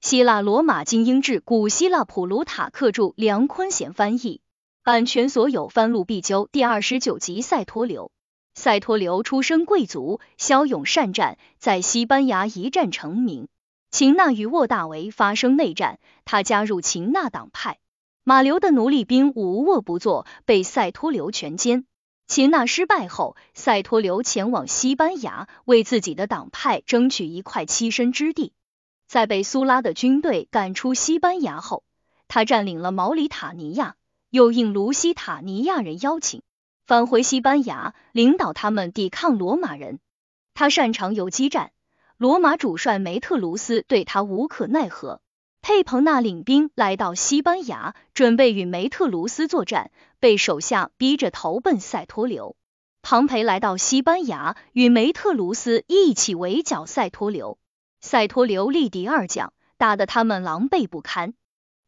希腊罗马精英志古希腊普鲁塔克著，梁坤贤翻译，版权所有，翻录必究。第二十九集赛托留。赛托留出身贵族，骁勇善战，在西班牙一战成名。秦纳与沃大维发生内战，他加入秦纳党派。马流的奴隶兵无卧不作，被赛托留全歼。秦纳失败后，赛托留前往西班牙，为自己的党派争取一块栖身之地。在被苏拉的军队赶出西班牙后，他占领了毛里塔尼亚，又应卢西塔尼亚人邀请，返回西班牙，领导他们抵抗罗马人。他擅长游击战，罗马主帅梅特卢斯对他无可奈何。佩彭纳领兵来到西班牙，准备与梅特卢斯作战，被手下逼着投奔塞托留。庞培来到西班牙，与梅特卢斯一起围剿塞托留。塞托留力敌二将，打得他们狼狈不堪。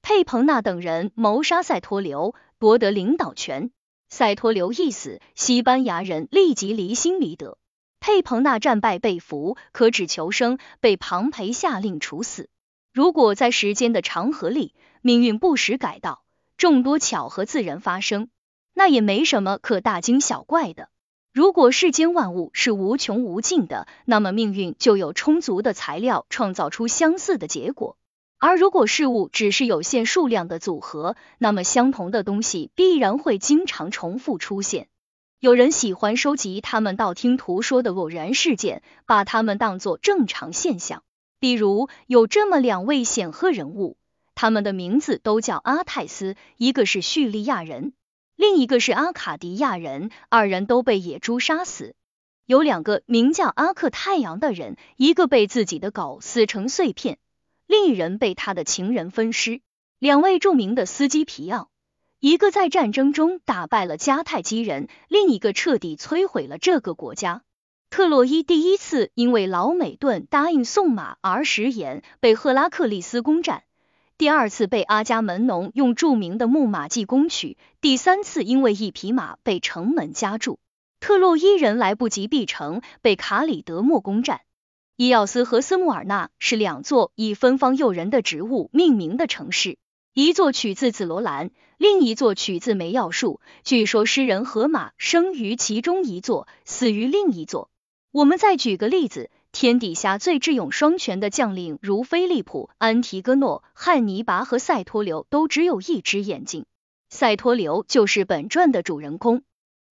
佩彭纳等人谋杀塞托留，夺得领导权。塞托留一死，西班牙人立即离心离德。佩彭纳战败被俘，可指求生，被庞培下令处死。如果在时间的长河里，命运不时改道，众多巧合自然发生，那也没什么可大惊小怪的。如果世间万物是无穷无尽的，那么命运就有充足的材料创造出相似的结果；而如果事物只是有限数量的组合，那么相同的东西必然会经常重复出现。有人喜欢收集他们道听途说的偶然事件，把它们当作正常现象。比如有这么两位显赫人物，他们的名字都叫阿泰斯，一个是叙利亚人，另一个是阿卡迪亚人，二人都被野猪杀死。有两个名叫阿克太阳的人，一个被自己的狗撕成碎片，另一人被他的情人分尸。两位著名的司机皮奥，一个在战争中打败了迦太基人，另一个彻底摧毁了这个国家。特洛伊第一次因为老美顿答应送马而食言，被赫拉克利斯攻占；第二次被阿伽门农用著名的木马计攻取；第三次因为一匹马被城门夹住，特洛伊人来不及避城，被卡里德莫攻占。伊奥斯和斯穆尔纳是两座以芬芳诱人的植物命名的城市，一座取自紫罗兰，另一座取自梅药树。据说诗人荷马生于其中一座，死于另一座。我们再举个例子，天底下最智勇双全的将领，如菲利普、安提戈诺、汉尼拔和塞托留，都只有一只眼睛。塞托留就是本传的主人公。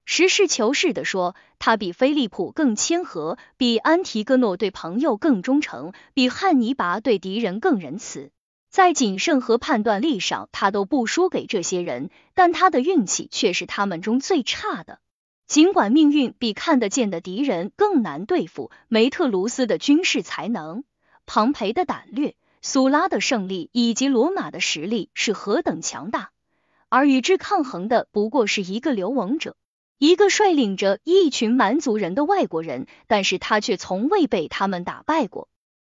实事求是的说，他比菲利普更谦和，比安提戈诺对朋友更忠诚，比汉尼拔对敌人更仁慈。在谨慎和判断力上，他都不输给这些人，但他的运气却是他们中最差的。尽管命运比看得见的敌人更难对付，梅特卢斯的军事才能、庞培的胆略、苏拉的胜利以及罗马的实力是何等强大，而与之抗衡的不过是一个流亡者，一个率领着一群蛮族人的外国人，但是他却从未被他们打败过。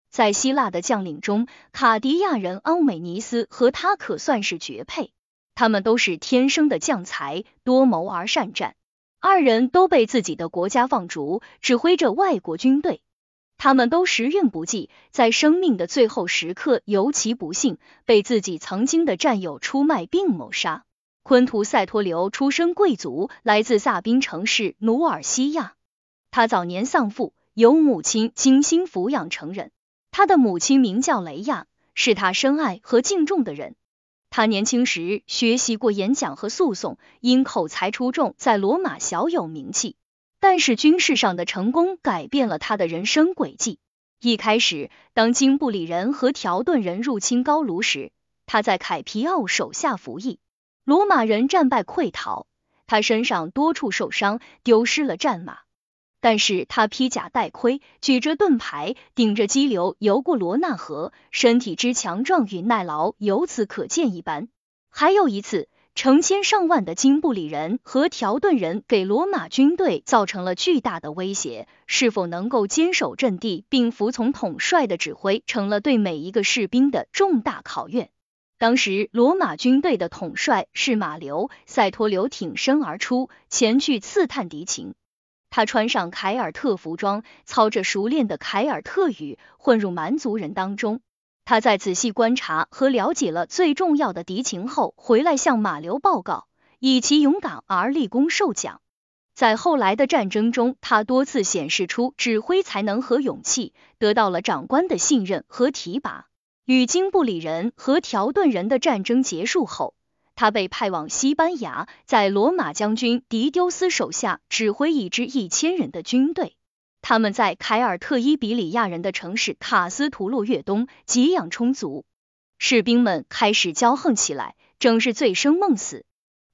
在希腊的将领中，卡迪亚人奥美尼斯和他可算是绝配，他们都是天生的将才，多谋而善战。二人都被自己的国家放逐，指挥着外国军队。他们都时运不济，在生命的最后时刻尤其不幸，被自己曾经的战友出卖并谋杀。昆图塞托留出身贵族，来自萨宾城市努尔西亚。他早年丧父，由母亲精心抚养成人。他的母亲名叫雷亚，是他深爱和敬重的人。他年轻时学习过演讲和诉讼，因口才出众，在罗马小有名气。但是军事上的成功改变了他的人生轨迹。一开始，当金布里人和条顿人入侵高卢时，他在凯皮奥手下服役。罗马人战败溃逃，他身上多处受伤，丢失了战马。但是他披甲戴盔，举着盾牌，顶着激流游过罗纳河，身体之强壮与耐劳由此可见一斑。还有一次，成千上万的金布里人和条顿人给罗马军队造成了巨大的威胁，是否能够坚守阵地并服从统帅的指挥，成了对每一个士兵的重大考验。当时罗马军队的统帅是马流，塞托留挺身而出，前去刺探敌情。他穿上凯尔特服装，操着熟练的凯尔特语，混入蛮族人当中。他在仔细观察和了解了最重要的敌情后，回来向马流报告，以其勇敢而立功受奖。在后来的战争中，他多次显示出指挥才能和勇气，得到了长官的信任和提拔。与金布里人和条顿人的战争结束后，他被派往西班牙，在罗马将军迪丢斯手下指挥一支一千人的军队。他们在凯尔特伊比里亚人的城市卡斯图洛越冬给养充足，士兵们开始骄横起来，正是醉生梦死。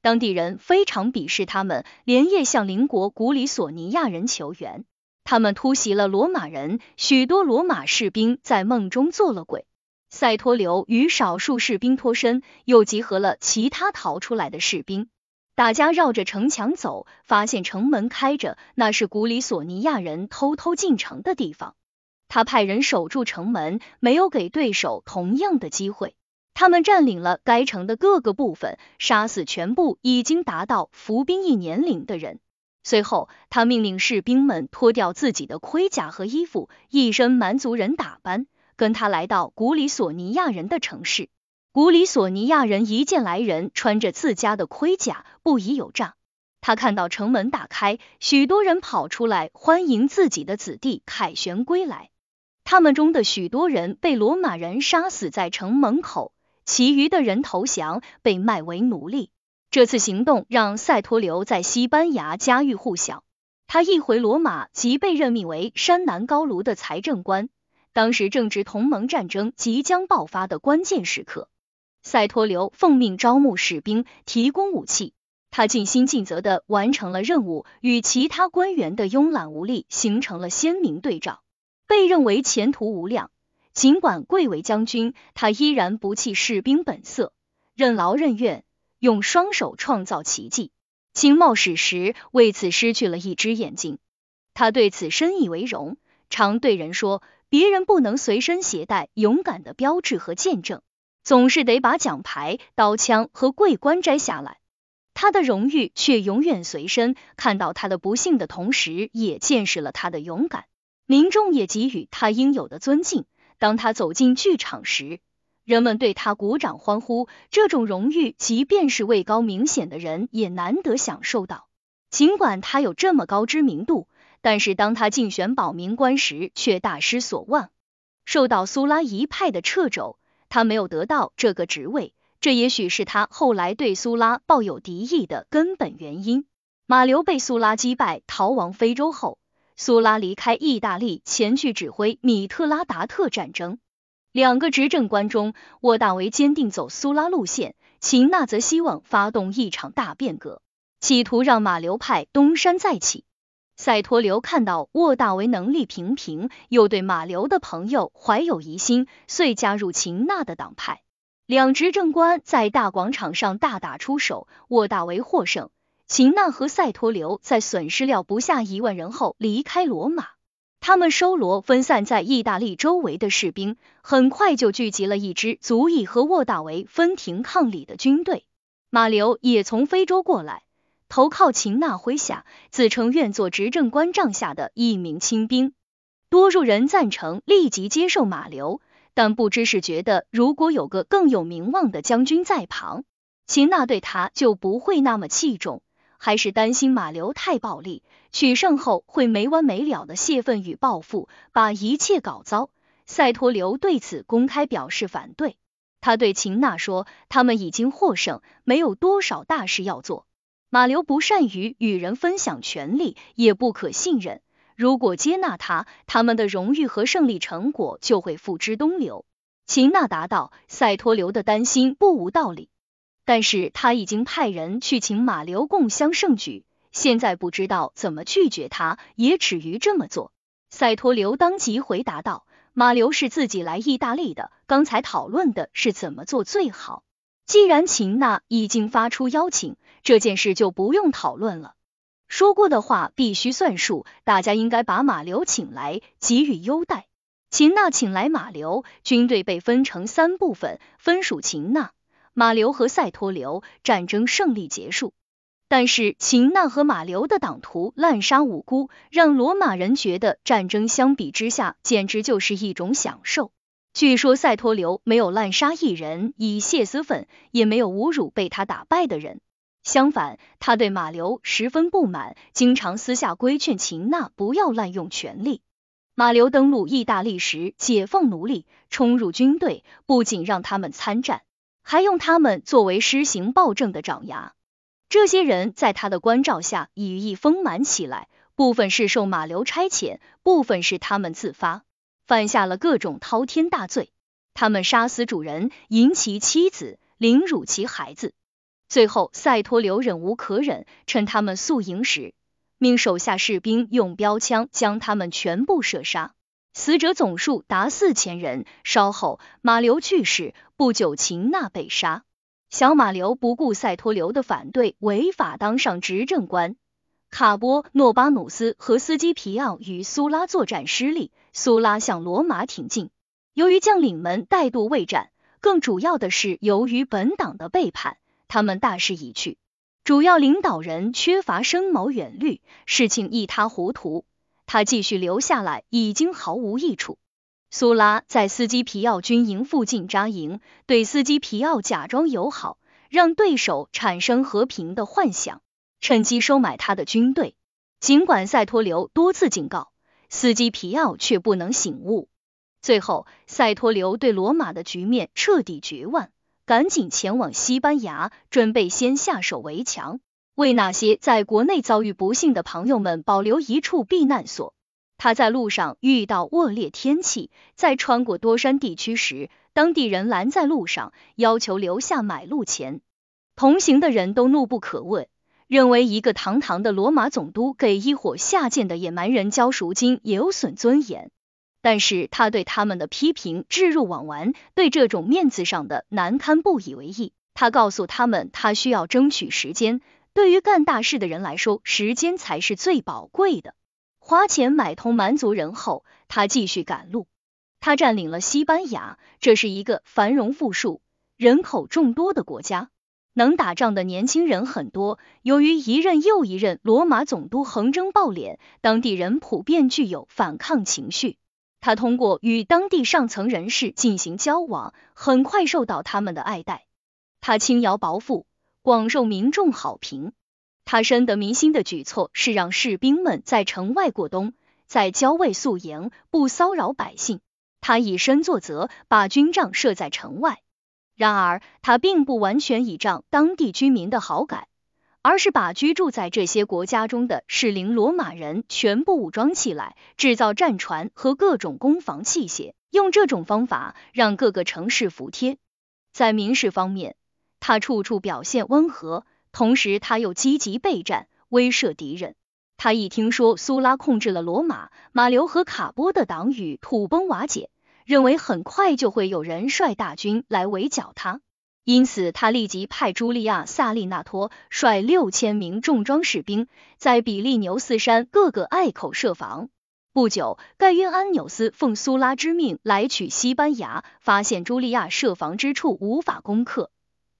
当地人非常鄙视他们，连夜向邻国古里索尼亚人求援。他们突袭了罗马人，许多罗马士兵在梦中做了鬼。塞托留与少数士兵脱身，又集合了其他逃出来的士兵。大家绕着城墙走，发现城门开着，那是古里索尼亚人偷偷进城的地方。他派人守住城门，没有给对手同样的机会。他们占领了该城的各个部分，杀死全部已经达到服兵役年龄的人。随后，他命令士兵们脱掉自己的盔甲和衣服，一身蛮族人打扮，跟他来到古里索尼亚人的城市。古里索尼亚人一见来人穿着自家的盔甲，不疑有诈。他看到城门打开，许多人跑出来欢迎自己的子弟凯旋归来。他们中的许多人被罗马人杀死在城门口。其余的人投降，被卖为奴隶。这次行动让塞托留在西班牙家喻户晓。他一回罗马即被任命为山南高卢的财政官。当时正值同盟战争即将爆发的关键时刻，塞托留奉命招募士兵，提供武器。他尽心尽责的完成了任务，与其他官员的慵懒无力形成了鲜明对照，被认为前途无量。尽管贵为将军，他依然不弃士兵本色，任劳任怨，用双手创造奇迹。清末史时为此失去了一只眼睛，他对此深以为荣，常对人说：别人不能随身携带勇敢的标志和见证，总是得把奖牌、刀枪和桂冠摘下来。他的荣誉却永远随身，看到他的不幸的同时，也见识了他的勇敢。民众也给予他应有的尊敬。当他走进剧场时，人们对他鼓掌欢呼。这种荣誉，即便是位高明显的人也难得享受到。尽管他有这么高知名度，但是当他竞选保民官时，却大失所望，受到苏拉一派的掣肘。他没有得到这个职位，这也许是他后来对苏拉抱有敌意的根本原因。马流被苏拉击败，逃亡非洲后。苏拉离开意大利，前去指挥米特拉达特战争。两个执政官中，沃大维坚定走苏拉路线，秦纳则希望发动一场大变革，企图让马流派东山再起。塞托流看到沃大维能力平平，又对马流的朋友怀有疑心，遂加入秦纳的党派。两执政官在大广场上大打出手，沃大维获胜。秦纳和塞托流在损失了不下一万人后离开罗马，他们收罗分散在意大利周围的士兵，很快就聚集了一支足以和沃大维分庭抗礼的军队。马流也从非洲过来，投靠秦纳麾下，自称愿做执政官帐下的一名亲兵。多数人赞成立即接受马流，但不知是觉得如果有个更有名望的将军在旁，秦纳对他就不会那么器重。还是担心马流太暴力，取胜后会没完没了的泄愤与报复，把一切搞糟。塞托留对此公开表示反对。他对秦娜说：“他们已经获胜，没有多少大事要做。马流不善于与人分享权力，也不可信任。如果接纳他，他们的荣誉和胜利成果就会付之东流。”秦娜答道：“塞托留的担心不无道理。”但是他已经派人去请马流共襄盛举，现在不知道怎么拒绝他，也止于这么做。塞托留当即回答道：“马流是自己来意大利的，刚才讨论的是怎么做最好。既然秦娜已经发出邀请，这件事就不用讨论了。说过的话必须算数，大家应该把马流请来，给予优待。秦娜请来马流，军队被分成三部分，分属秦娜。”马流和塞托流战争胜利结束，但是秦娜和马流的党徒滥杀无辜，让罗马人觉得战争相比之下简直就是一种享受。据说赛托流没有滥杀一人以泄私愤，也没有侮辱被他打败的人。相反，他对马流十分不满，经常私下规劝秦娜不要滥用权力。马流登陆意大利时，解放奴隶，冲入军队，不仅让他们参战，还用他们作为施行暴政的爪牙。这些人在他的关照下，羽翼丰满起来，部分是受马流差遣，部分是他们自发，犯下了各种滔天大罪。他们杀死主人，淫其妻子，凌辱其孩子。最后，赛托刘忍无可忍，趁他们宿营时，命手下士兵用标枪将他们全部射杀，死者总数达四千人。稍后，马流去世，不久，秦娜被杀。小马流不顾赛托刘的反对，违法当上执政官。卡波诺巴努斯和斯基皮奥与苏拉作战失利，苏拉向罗马挺进，由于将领们带度未战，更主要的是由于本党的背叛。他们大势已去，主要领导人缺乏深谋远虑，事情一塌糊涂。他继续留下来已经毫无益处。苏拉在斯基皮奥军营附近扎营，对斯基皮奥假装友好，让对手产生和平的幻想，趁机收买他的军队。尽管塞托留多次警告，斯基皮奥却不能醒悟。最后，塞托留对罗马的局面彻底绝望。赶紧前往西班牙，准备先下手为强，为那些在国内遭遇不幸的朋友们保留一处避难所。他在路上遇到恶劣天气，在穿过多山地区时，当地人拦在路上，要求留下买路钱。同行的人都怒不可遏，认为一个堂堂的罗马总督给一伙下贱的野蛮人交赎金也，有损尊严。但是他对他们的批评置若罔闻，对这种面子上的难堪不以为意。他告诉他们，他需要争取时间。对于干大事的人来说，时间才是最宝贵的。花钱买通蛮族人后，他继续赶路。他占领了西班牙，这是一个繁荣富庶、人口众多的国家，能打仗的年轻人很多。由于一任又一任罗马总督横征暴敛，当地人普遍具有反抗情绪。他通过与当地上层人士进行交往，很快受到他们的爱戴。他轻徭薄赋，广受民众好评。他深得民心的举措是让士兵们在城外过冬，在郊外宿营，不骚扰百姓。他以身作则，把军帐设在城外。然而，他并不完全倚仗当地居民的好感。而是把居住在这些国家中的适龄罗马人全部武装起来，制造战船和各种攻防器械，用这种方法让各个城市服帖。在民事方面，他处处表现温和，同时他又积极备战，威慑敌人。他一听说苏拉控制了罗马，马流和卡波的党羽土崩瓦解，认为很快就会有人率大军来围剿他。因此，他立即派朱利亚·萨利纳托率六千名重装士兵，在比利牛斯山各个隘口设防。不久，盖约安纽斯奉苏拉之命来取西班牙，发现朱利亚设防之处无法攻克，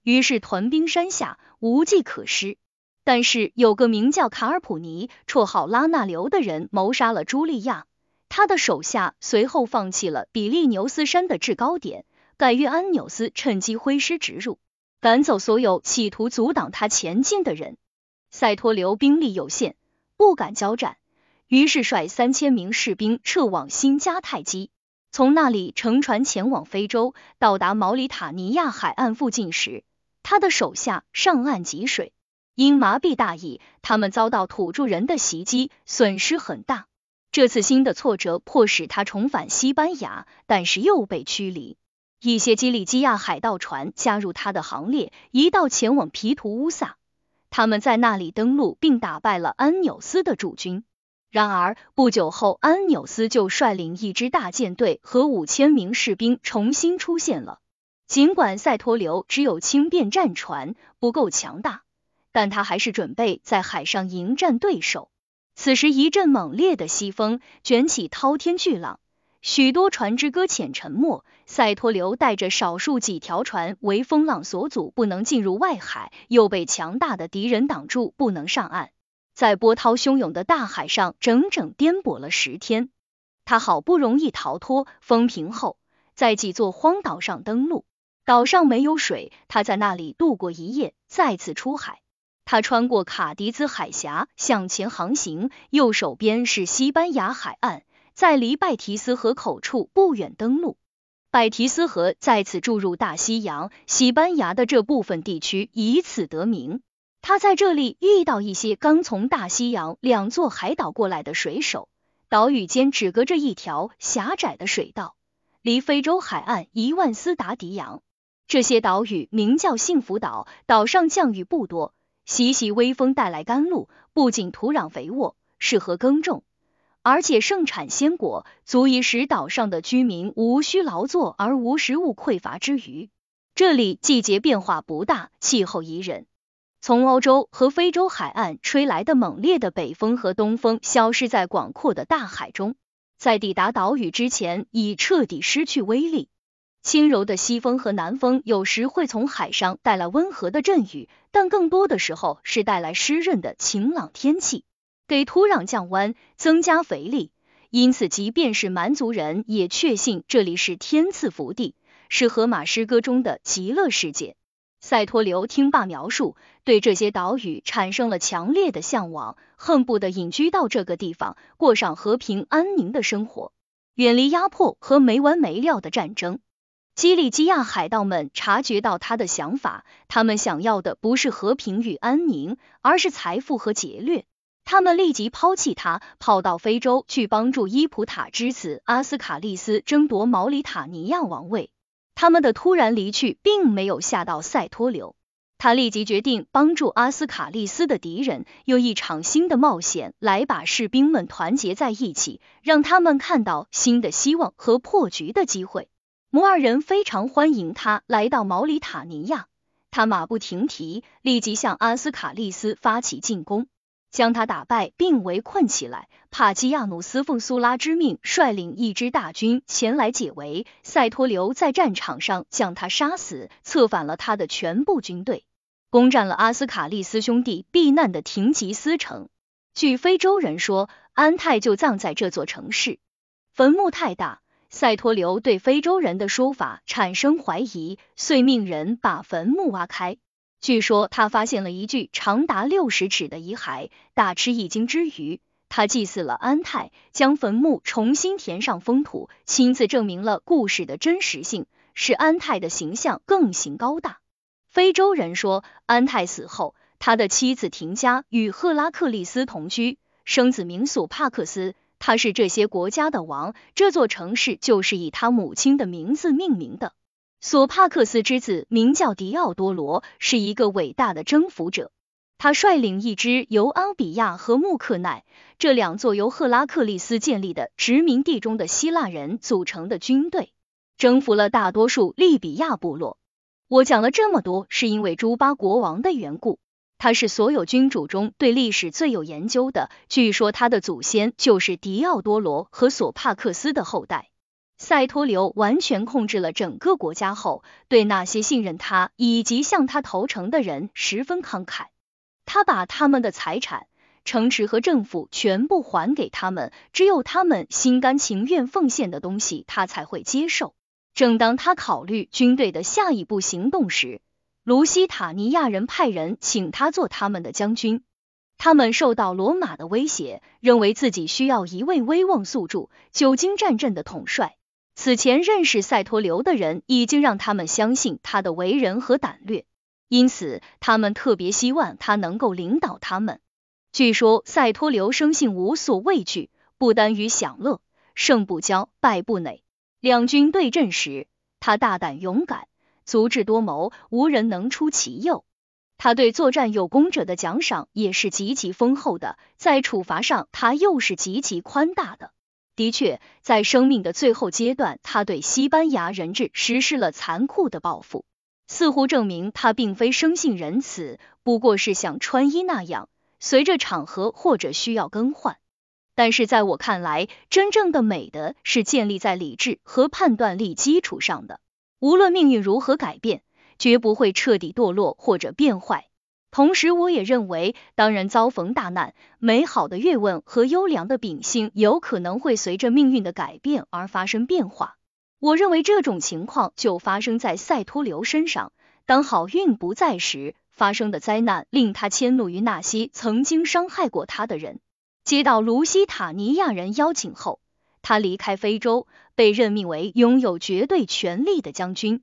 于是屯兵山下，无计可施。但是，有个名叫卡尔普尼，绰号拉纳留的人谋杀了朱利亚，他的手下随后放弃了比利牛斯山的制高点。盖约安纽斯趁机挥师直入，赶走所有企图阻挡他前进的人。塞托留兵力有限，不敢交战，于是率三千名士兵撤往新加泰基，从那里乘船前往非洲。到达毛里塔尼亚海岸附近时，他的手下上岸汲水，因麻痹大意，他们遭到土著人的袭击，损失很大。这次新的挫折迫使他重返西班牙，但是又被驱离。一些基里基亚海盗船加入他的行列，一道前往皮图乌萨。他们在那里登陆，并打败了安纽斯的驻军。然而不久后，安纽斯就率领一支大舰队和五千名士兵重新出现了。尽管塞托留只有轻便战船，不够强大，但他还是准备在海上迎战对手。此时，一阵猛烈的西风卷起滔天巨浪。许多船只搁浅沉没，塞托流带着少数几条船为风浪所阻，不能进入外海，又被强大的敌人挡住，不能上岸。在波涛汹涌的大海上整整颠簸了十天，他好不容易逃脱，风平后，在几座荒岛上登陆。岛上没有水，他在那里度过一夜，再次出海。他穿过卡迪兹海峡向前航行，右手边是西班牙海岸，在离拜提斯河口处不远登陆。拜提斯河再次注入大西洋，西班牙的这部分地区以此得名。他在这里遇到一些刚从大西洋两座海岛过来的水手，岛屿间只隔着一条狭窄的水道，离非洲海岸一万斯达迪洋。这些岛屿名叫幸福岛，岛上降雨不多，习习微风带来甘露，不仅土壤肥沃，适合耕种，而且盛产鲜果，足以使岛上的居民无需劳作而无食物匮乏之余。这里季节变化不大，气候宜人。从欧洲和非洲海岸吹来的猛烈的北风和东风消失在广阔的大海中，在抵达岛屿之前已彻底失去威力。轻柔的西风和南风有时会从海上带来温和的阵雨，但更多的时候是带来湿润的晴朗天气，给土壤降温，增加肥力。因此，即便是蛮族人也确信这里是天赐福地，是荷马诗歌中的极乐世界。塞托留听罢描述，对这些岛屿产生了强烈的向往，恨不得隐居到这个地方，过上和平安宁的生活，远离压迫和没完没了的战争。基利基亚海盗们察觉到他的想法，他们想要的不是和平与安宁，而是财富和劫掠。他们立即抛弃他，跑到非洲去帮助伊普塔之子阿斯卡利斯争夺毛里塔尼亚王位。他们的突然离去并没有吓到塞托留，他立即决定帮助阿斯卡利斯的敌人，用一场新的冒险来把士兵们团结在一起，让他们看到新的希望和破局的机会。摩尔人非常欢迎他来到毛里塔尼亚，他马不停蹄，立即向阿斯卡利斯发起进攻，将他打败并围困起来。帕基亚努斯奉苏拉之命，率领一支大军前来解围。塞托留在战场上将他杀死，策反了他的全部军队，攻占了阿斯卡利斯兄弟避难的廷吉斯城。据非洲人说，安泰就葬在这座城市，坟墓太大。塞托留对非洲人的说法产生怀疑，遂命人把坟墓挖开。据说他发现了一具长达六十尺的遗骸，大吃一惊之余，他祭祀了安泰，将坟墓重新填上封土，亲自证明了故事的真实性，使安泰的形象更形高大。非洲人说，安泰死后，他的妻子廷加与赫拉克利斯同居，生子名索帕克斯。他是这些国家的王，这座城市就是以他母亲的名字命名的。索帕克斯之子名叫迪奥多罗，是一个伟大的征服者。他率领一支由阿比亚和穆克奈这两座由赫拉克利斯建立的殖民地中的希腊人组成的军队，征服了大多数利比亚部落。我讲了这么多，是因为朱巴国王的缘故。他是所有君主中对历史最有研究的。据说他的祖先就是迪奥多罗和索帕克斯的后代。塞托留完全控制了整个国家后，对那些信任他以及向他投诚的人十分慷慨。他把他们的财产、城池和政府全部还给他们，只有他们心甘情愿奉献的东西，他才会接受。正当他考虑军队的下一步行动时，卢西塔尼亚人派人请他做他们的将军，他们受到罗马的威胁，认为自己需要一位威望素著、久经战阵的统帅。此前认识塞托留的人已经让他们相信他的为人和胆略，因此他们特别希望他能够领导他们。据说塞托留生性无所畏惧，不耽于享乐，胜不骄，败不馁。两军对阵时，他大胆勇敢。足智多谋，无人能出其右。他对作战有功者的奖赏也是极其丰厚的，在处罚上他又是极其宽大的。的确，在生命的最后阶段，他对西班牙人质实施了残酷的报复，似乎证明他并非生性仁慈，不过是像穿衣那样，随着场合或者需要更换。但是在我看来，真正的美德是建立在理智和判断力基础上的。无论命运如何改变，绝不会彻底堕落或者变坏。同时，我也认为，当人遭逢大难，美好的阅问和优良的秉性有可能会随着命运的改变而发生变化。我认为这种情况就发生在赛托留身上。当好运不在时，发生的灾难令他迁怒于那些曾经伤害过他的人。接到卢西塔尼亚人邀请后，他离开非洲，被任命为拥有绝对权力的将军。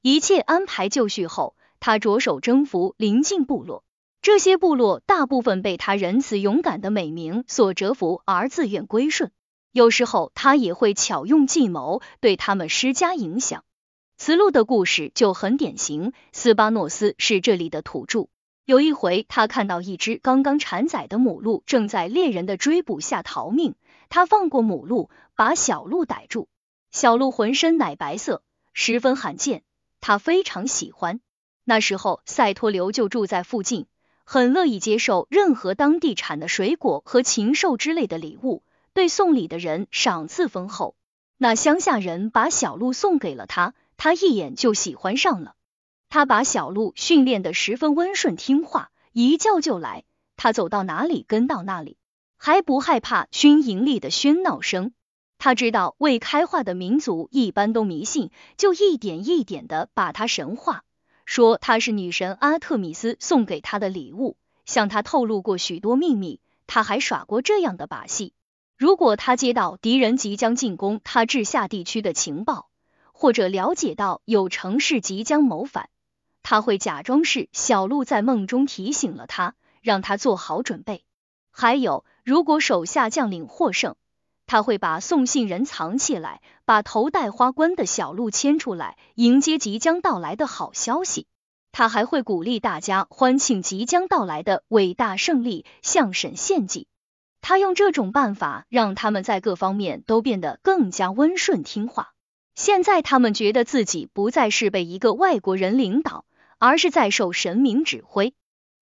一切安排就绪后，他着手征服邻近部落。这些部落大部分被他仁慈勇敢的美名所折服，而自愿归顺。有时候，他也会巧用计谋对他们施加影响。此路的故事就很典型。斯巴诺斯是这里的土著。有一回，他看到一只刚刚产崽的母鹿正在猎人的追捕下逃命，他放过母鹿，把小鹿逮住。小鹿浑身奶白色，十分罕见，他非常喜欢。那时候，赛托留就住在附近，很乐意接受任何当地产的水果和禽兽之类的礼物，对送礼的人赏赐丰厚。那乡下人把小鹿送给了他，他一眼就喜欢上了。他把小鹿训练的十分温顺听话，一叫就来，他走到哪里跟到哪里，还不害怕军营里的喧闹声。他知道未开化的民族一般都迷信，就一点一点的把他神化，说他是女神阿特米斯送给他的礼物，向他透露过许多秘密。他还耍过这样的把戏：如果他接到敌人即将进攻他治下地区的情报，或者了解到有城市即将谋反。他会假装是小鹿在梦中提醒了他，让他做好准备。还有，如果手下将领获胜，他会把送信人藏起来，把头戴花冠的小鹿牵出来，迎接即将到来的好消息。他还会鼓励大家欢庆即将到来的伟大胜利，向神献祭。他用这种办法让他们在各方面都变得更加温顺听话。现在他们觉得自己不再是被一个外国人领导。而是在受神明指挥，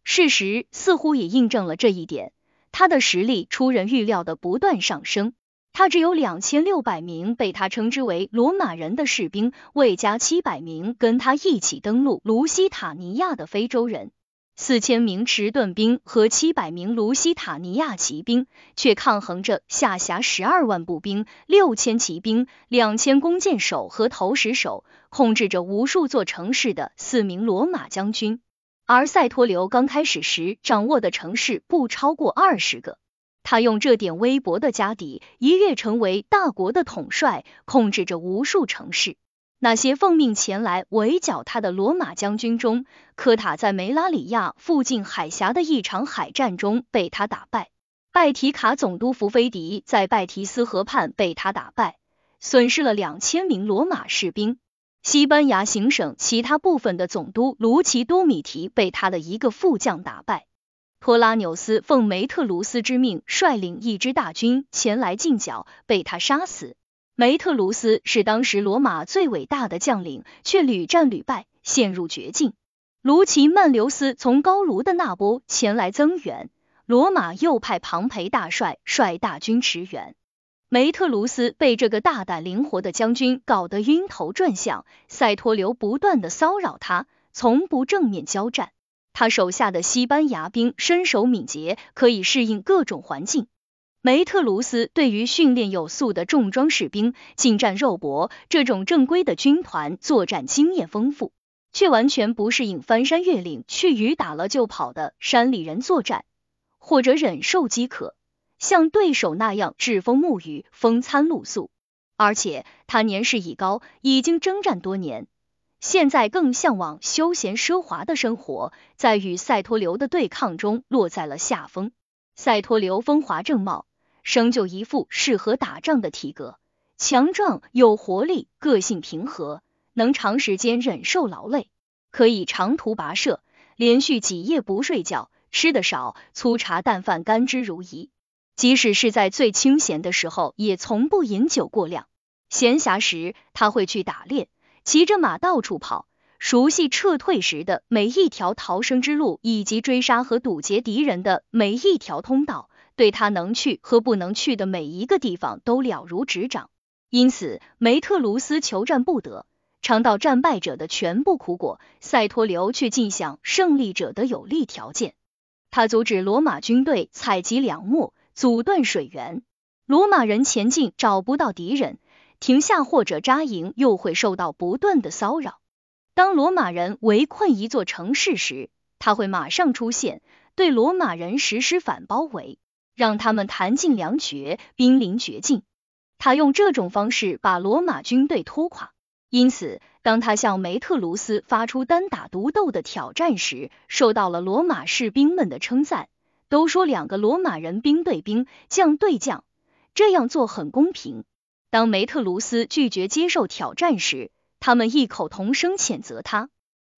事实似乎也印证了这一点。他的实力出人预料的不断上升，他只有两千六百名被他称之为罗马人的士兵，未加七百名跟他一起登陆卢西塔尼亚的非洲人。四千名迟钝兵和七百名卢西塔尼亚骑兵，却抗衡着下辖十二万步兵、六千骑兵、两千弓箭手和投石手，控制着无数座城市的四名罗马将军。而塞托留刚开始时掌握的城市不超过二十个，他用这点微薄的家底，一跃成为大国的统帅，控制着无数城市。那些奉命前来围剿他的罗马将军中，科塔在梅拉里亚附近海峡的一场海战中被他打败；拜提卡总督福菲迪在拜提斯河畔被他打败，损失了两千名罗马士兵；西班牙行省其他部分的总督卢奇多米提被他的一个副将打败；托拉纽斯奉梅特卢斯之命率领一支大军前来进剿，被他杀死。梅特卢斯是当时罗马最伟大的将领，却屡战屡败，陷入绝境。卢奇曼留斯从高卢的那波前来增援，罗马又派庞培大帅率大军驰援。梅特卢斯被这个大胆灵活的将军搞得晕头转向，塞托留不断的骚扰他，从不正面交战。他手下的西班牙兵身手敏捷，可以适应各种环境。梅特卢斯对于训练有素的重装士兵、近战肉搏这种正规的军团作战经验丰富，却完全不适应翻山越岭去与打了就跑的山里人作战，或者忍受饥渴，像对手那样栉风沐雨、风餐露宿。而且他年事已高，已经征战多年，现在更向往休闲奢华的生活，在与塞托流的对抗中落在了下风。赛托流风华正茂。生就一副适合打仗的体格，强壮有活力，个性平和，能长时间忍受劳累，可以长途跋涉，连续几夜不睡觉，吃的少，粗茶淡饭，甘之如饴。即使是在最清闲的时候，也从不饮酒过量。闲暇时，他会去打猎，骑着马到处跑，熟悉撤退时的每一条逃生之路，以及追杀和堵截敌人的每一条通道。对他能去和不能去的每一个地方都了如指掌，因此梅特卢斯求战不得，尝到战败者的全部苦果，塞托留却尽享胜利者的有利条件。他阻止罗马军队采集粮秣，阻断水源，罗马人前进找不到敌人，停下或者扎营，又会受到不断的骚扰。当罗马人围困一座城市时，他会马上出现，对罗马人实施反包围，让他们弹尽粮绝，濒临绝境。他用这种方式把罗马军队拖垮。因此，当他向梅特卢斯发出单打独斗的挑战时，受到了罗马士兵们的称赞，都说两个罗马人兵对兵，将对将，这样做很公平。当梅特卢斯拒绝接受挑战时，他们异口同声谴责他。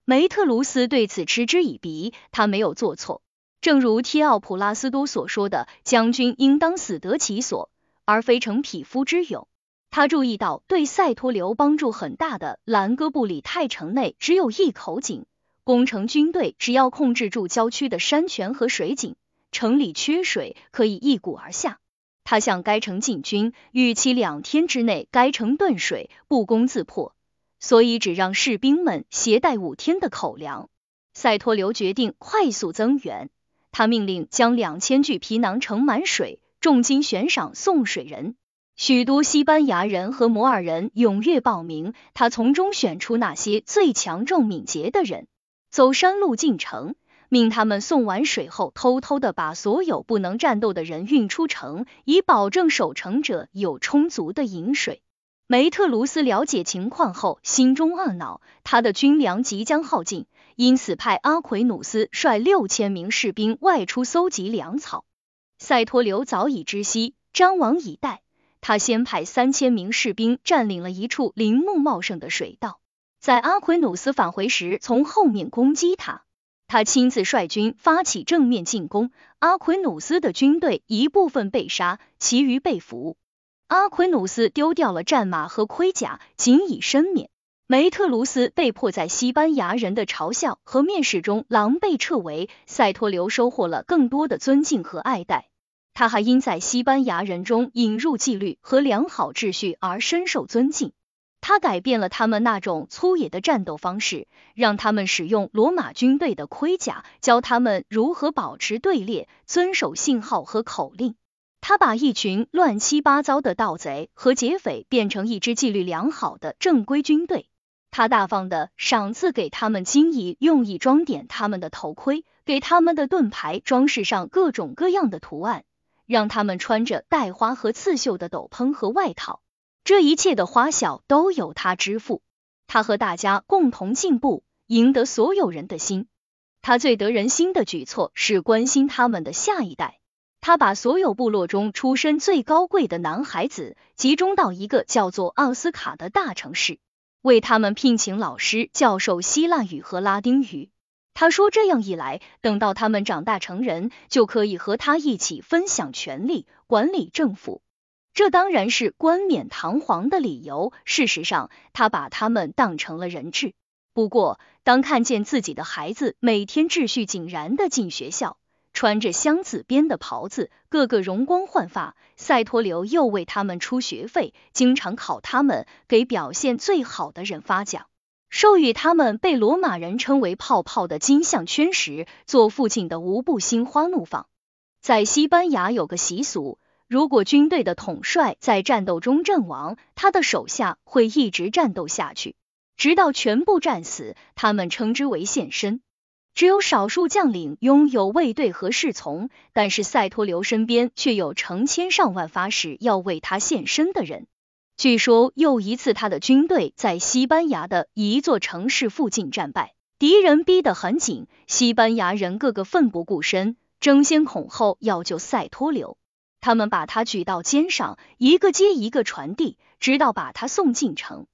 梅特卢斯对此嗤之以鼻，他没有做错。正如提奥普拉斯多所说的：“将军应当死得其所，而非成匹夫之勇。”他注意到，对塞托留帮助很大的兰戈布里泰城内只有一口井，攻城军队只要控制住郊区的山泉和水井，城里缺水可以一鼓而下。他向该城进军，预期两天之内该城断水，不攻自破，所以只让士兵们携带五天的口粮。塞托留决定快速增援，他命令将两千具皮囊盛满水，重金悬赏送水人。许多西班牙人和摩尔人踊跃报名，他从中选出那些最强壮敏捷的人，走山路进城，命他们送完水后，偷偷的把所有不能战斗的人运出城，以保证守城者有充足的饮水。梅特卢斯了解情况后，心中懊恼，他的军粮即将耗尽，因此派阿奎努斯率六千名士兵外出搜集粮草。塞托留早已知悉，张王以待。他先派三千名士兵占领了一处林木茂盛的水道，在阿奎努斯返回时，从后面攻击他。他亲自率军发起正面进攻，阿奎努斯的军队一部分被杀，其余被俘。阿奎努斯丢掉了战马和盔甲，仅以身免。梅特卢斯被迫在西班牙人的嘲笑和蔑视中狼狈撤围，塞托留收获了更多的尊敬和爱戴。他还因在西班牙人中引入纪律和良好秩序而深受尊敬。他改变了他们那种粗野的战斗方式，让他们使用罗马军队的盔甲，教他们如何保持队列、遵守信号和口令。他把一群乱七八糟的盗贼和劫匪变成一支纪律良好的正规军队。他大方的赏赐给他们金银，用以装点他们的头盔，给他们的盾牌装饰上各种各样的图案。让他们穿着带花和刺绣的斗篷和外套，这一切的花销都由他支付。他和大家共同进步，赢得所有人的心。他最得人心的举措是关心他们的下一代。他把所有部落中出身最高贵的男孩子集中到一个叫做奥斯卡的大城市，为他们聘请老师教授希腊语和拉丁语。他说：“这样一来，等到他们长大成人，就可以和他一起分享权力，管理政府。这当然是冠冕堂皇的理由。事实上，他把他们当成了人质。不过，当看见自己的孩子每天秩序井然的进学校，穿着箱子编的袍子，个个容光焕发，塞托流又为他们出学费，经常考他们，给表现最好的人发奖。”授予他们被罗马人称为“泡泡”的金项圈时，做父亲的无不心花怒放。在西班牙有个习俗，如果军队的统帅在战斗中阵亡，他的手下会一直战斗下去，直到全部战死。他们称之为献身。只有少数将领拥有卫队和侍从，但是塞托留身边却有成千上万发誓要为他献身的人。据说又一次，他的军队在西班牙的一座城市附近战败，敌人逼得很紧，西班牙人个个奋不顾身，争先恐后要救塞托留。他们把他举到肩上，一个接一个传递，直到把他送进城。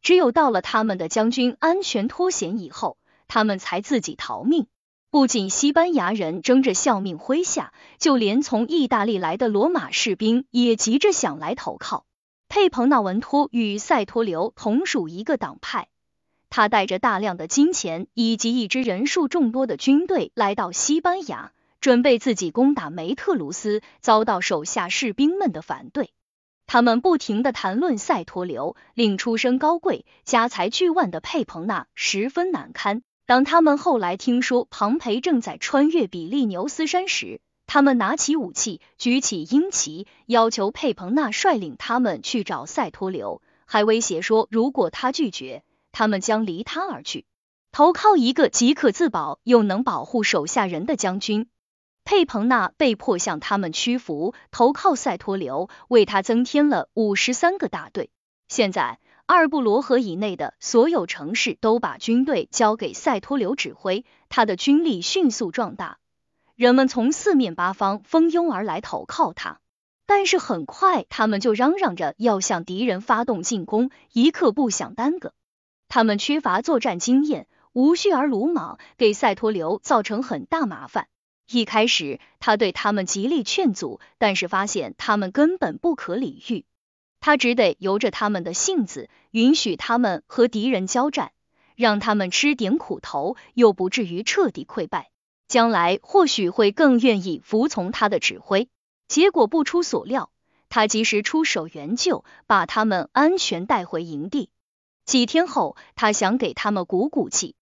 只有到了他们的将军安全脱险以后，他们才自己逃命。不仅西班牙人争着效命麾下，就连从意大利来的罗马士兵也急着想来投靠。佩彭纳文托与塞托留同属一个党派，他带着大量的金钱以及一支人数众多的军队来到西班牙，准备自己攻打梅特卢斯，遭到手下士兵们的反对。他们不停的谈论塞托流，令出身高贵、家财巨万的佩彭纳十分难堪。当他们后来听说庞培正在穿越比利牛斯山时，他们拿起武器，举起鹰旗，要求佩彭纳率领他们去找塞托流。还威胁说，如果他拒绝，他们将离他而去，投靠一个即可自保又能保护手下人的将军。佩彭纳被迫向他们屈服，投靠塞托留，为他增添了五十三个大队。现在，二布罗河以内的所有城市都把军队交给塞托留指挥，他的军力迅速壮大，人们从四面八方蜂拥而来投靠他。但是很快，他们就嚷嚷着要向敌人发动进攻，一刻不想耽搁。他们缺乏作战经验，无序而鲁莽，给塞托留造成很大麻烦。一开始，他对他们极力劝阻，但是发现他们根本不可理喻。他只得由着他们的性子，允许他们和敌人交战，让他们吃点苦头，又不至于彻底溃败。将来或许会更愿意服从他的指挥。结果不出所料，他及时出手援救，把他们安全带回营地。几天后，他想给他们鼓鼓气。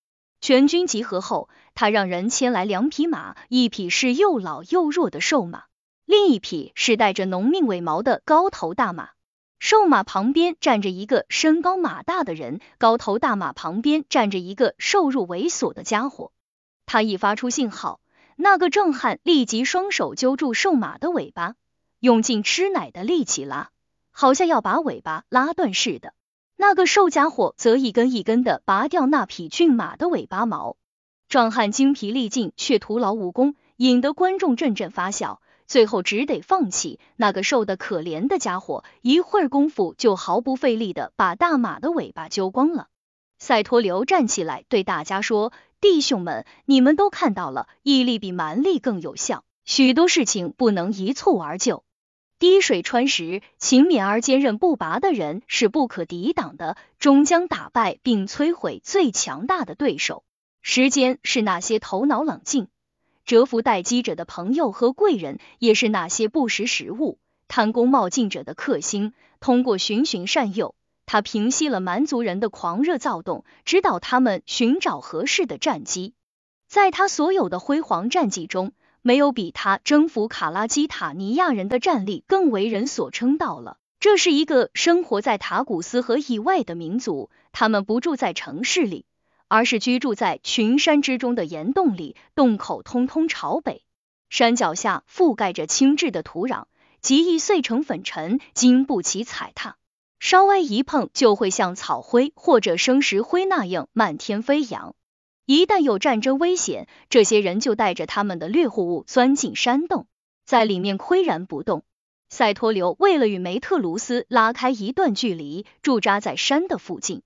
全军集合后，他让人牵来两匹马，一匹是又老又弱的瘦马，另一匹是带着浓密尾毛的高头大马。瘦马旁边站着一个身高马大的人，高头大马旁边站着一个瘦弱猥琐的家伙。他一发出信号，那个壮汉立即双手揪住瘦马的尾巴，用尽吃奶的力气拉，好像要把尾巴拉断似的。那个瘦家伙则一根一根的拔掉那匹骏马的尾巴毛。壮汉精疲力尽，却徒劳无功，引得观众阵阵发笑。最后只得放弃。那个瘦的可怜的家伙，一会儿功夫就毫不费力的把大马的尾巴揪光了。赛托留站起来对大家说：“弟兄们，你们都看到了，毅力比蛮力更有效。许多事情不能一蹴而就，滴水穿石，勤勉而坚韧不拔的人是不可抵挡的，终将打败并摧毁最强大的对手。时间是那些头脑冷静。”蛰伏待机者的朋友和贵人，也是那些不识时务、贪功冒进者的克星。通过循循善诱，他平息了蛮族人的狂热躁动，指导他们寻找合适的战机。在他所有的辉煌战绩中，没有比他征服卡拉基塔尼亚人的战力更为人所称道了。这是一个生活在塔古斯河以外的民族，他们不住在城市里。而是居住在群山之中的岩洞里，洞口通通朝北，山脚下覆盖着轻质的土壤，极易碎成粉尘，经不起踩踏，稍微一碰就会像草灰或者生石灰那样漫天飞扬。一旦有战争危险，这些人就带着他们的掠获物钻进山洞，在里面岿然不动。塞托留为了与梅特卢斯拉开一段距离，驻扎在山的附近。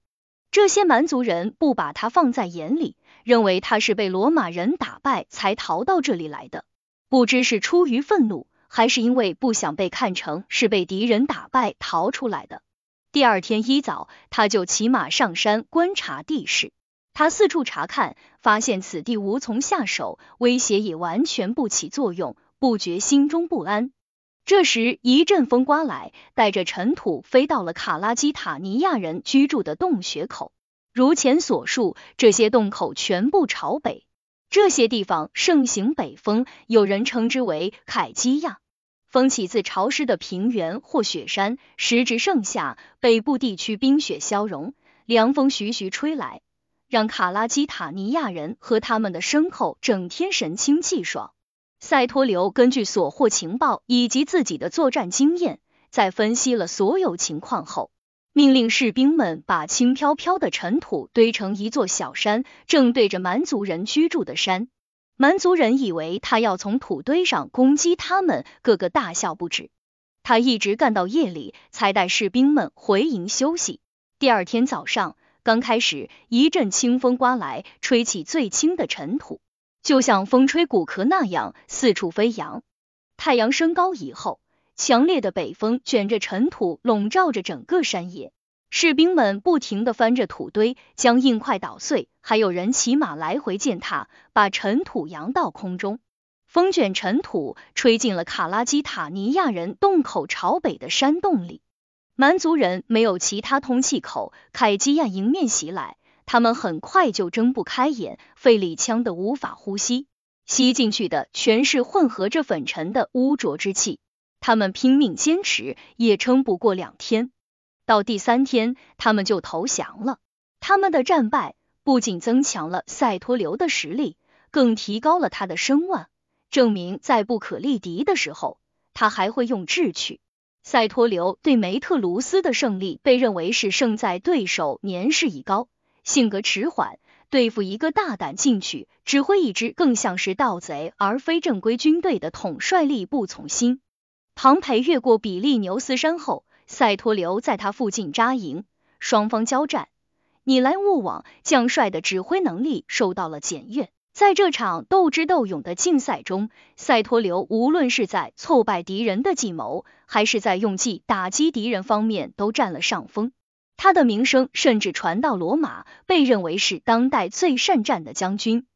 这些蛮族人不把他放在眼里，认为他是被罗马人打败才逃到这里来的。不知是出于愤怒，还是因为不想被看成是被敌人打败逃出来的。第二天一早，他就骑马上山观察地势。他四处查看，发现此地无从下手，威胁也完全不起作用，不觉心中不安。这时，一阵风刮来，带着尘土飞到了卡拉基塔尼亚人居住的洞穴口。如前所述，这些洞口全部朝北。这些地方盛行北风，有人称之为凯基亚。风起自潮湿的平原或雪山。时值盛夏，北部地区冰雪消融，凉风徐徐吹来，让卡拉基塔尼亚人和他们的牲口整天神清气爽。塞托留根据所获情报以及自己的作战经验，在分析了所有情况后，命令士兵们把轻飘飘的尘土堆成一座小山，正对着蛮族人居住的山。蛮族人以为他要从土堆上攻击他们，个个大笑不止。他一直干到夜里，才带士兵们回营休息。第二天早上刚开始，一阵清风刮来，吹起最轻的尘土。就像风吹骨壳那样四处飞扬。太阳升高以后，强烈的北风卷着尘土，笼罩着整个山野。士兵们不停的翻着土堆，将硬块捣碎；还有人骑马来回践踏，把尘土扬到空中。风卷尘土，吹进了卡拉基塔尼亚人洞口朝北的山洞里。蛮族人没有其他通气口，凯基亚迎面袭来。他们很快就睁不开眼，肺里呛得无法呼吸，吸进去的全是混合着粉尘的污浊之气。他们拼命坚持，也撑不过两天。到第三天，他们就投降了。他们的战败不仅增强了赛托流的实力，更提高了他的声望，证明在不可力敌的时候，他还会用智取。塞托留对梅特卢斯的胜利被认为是胜在对手年事已高，性格迟缓，对付一个大胆进取、指挥一支更像是盗贼而非正规军队的统帅力不从心。庞培越过比利牛斯山后，塞托留在他附近扎营，双方交战，你来我往，将帅的指挥能力受到了检验。在这场斗智斗勇的竞赛中，赛托留无论是在挫败敌人的计谋，还是在用计打击敌人方面都占了上风。他的名声甚至传到罗马，被认为是当代最善战的将军。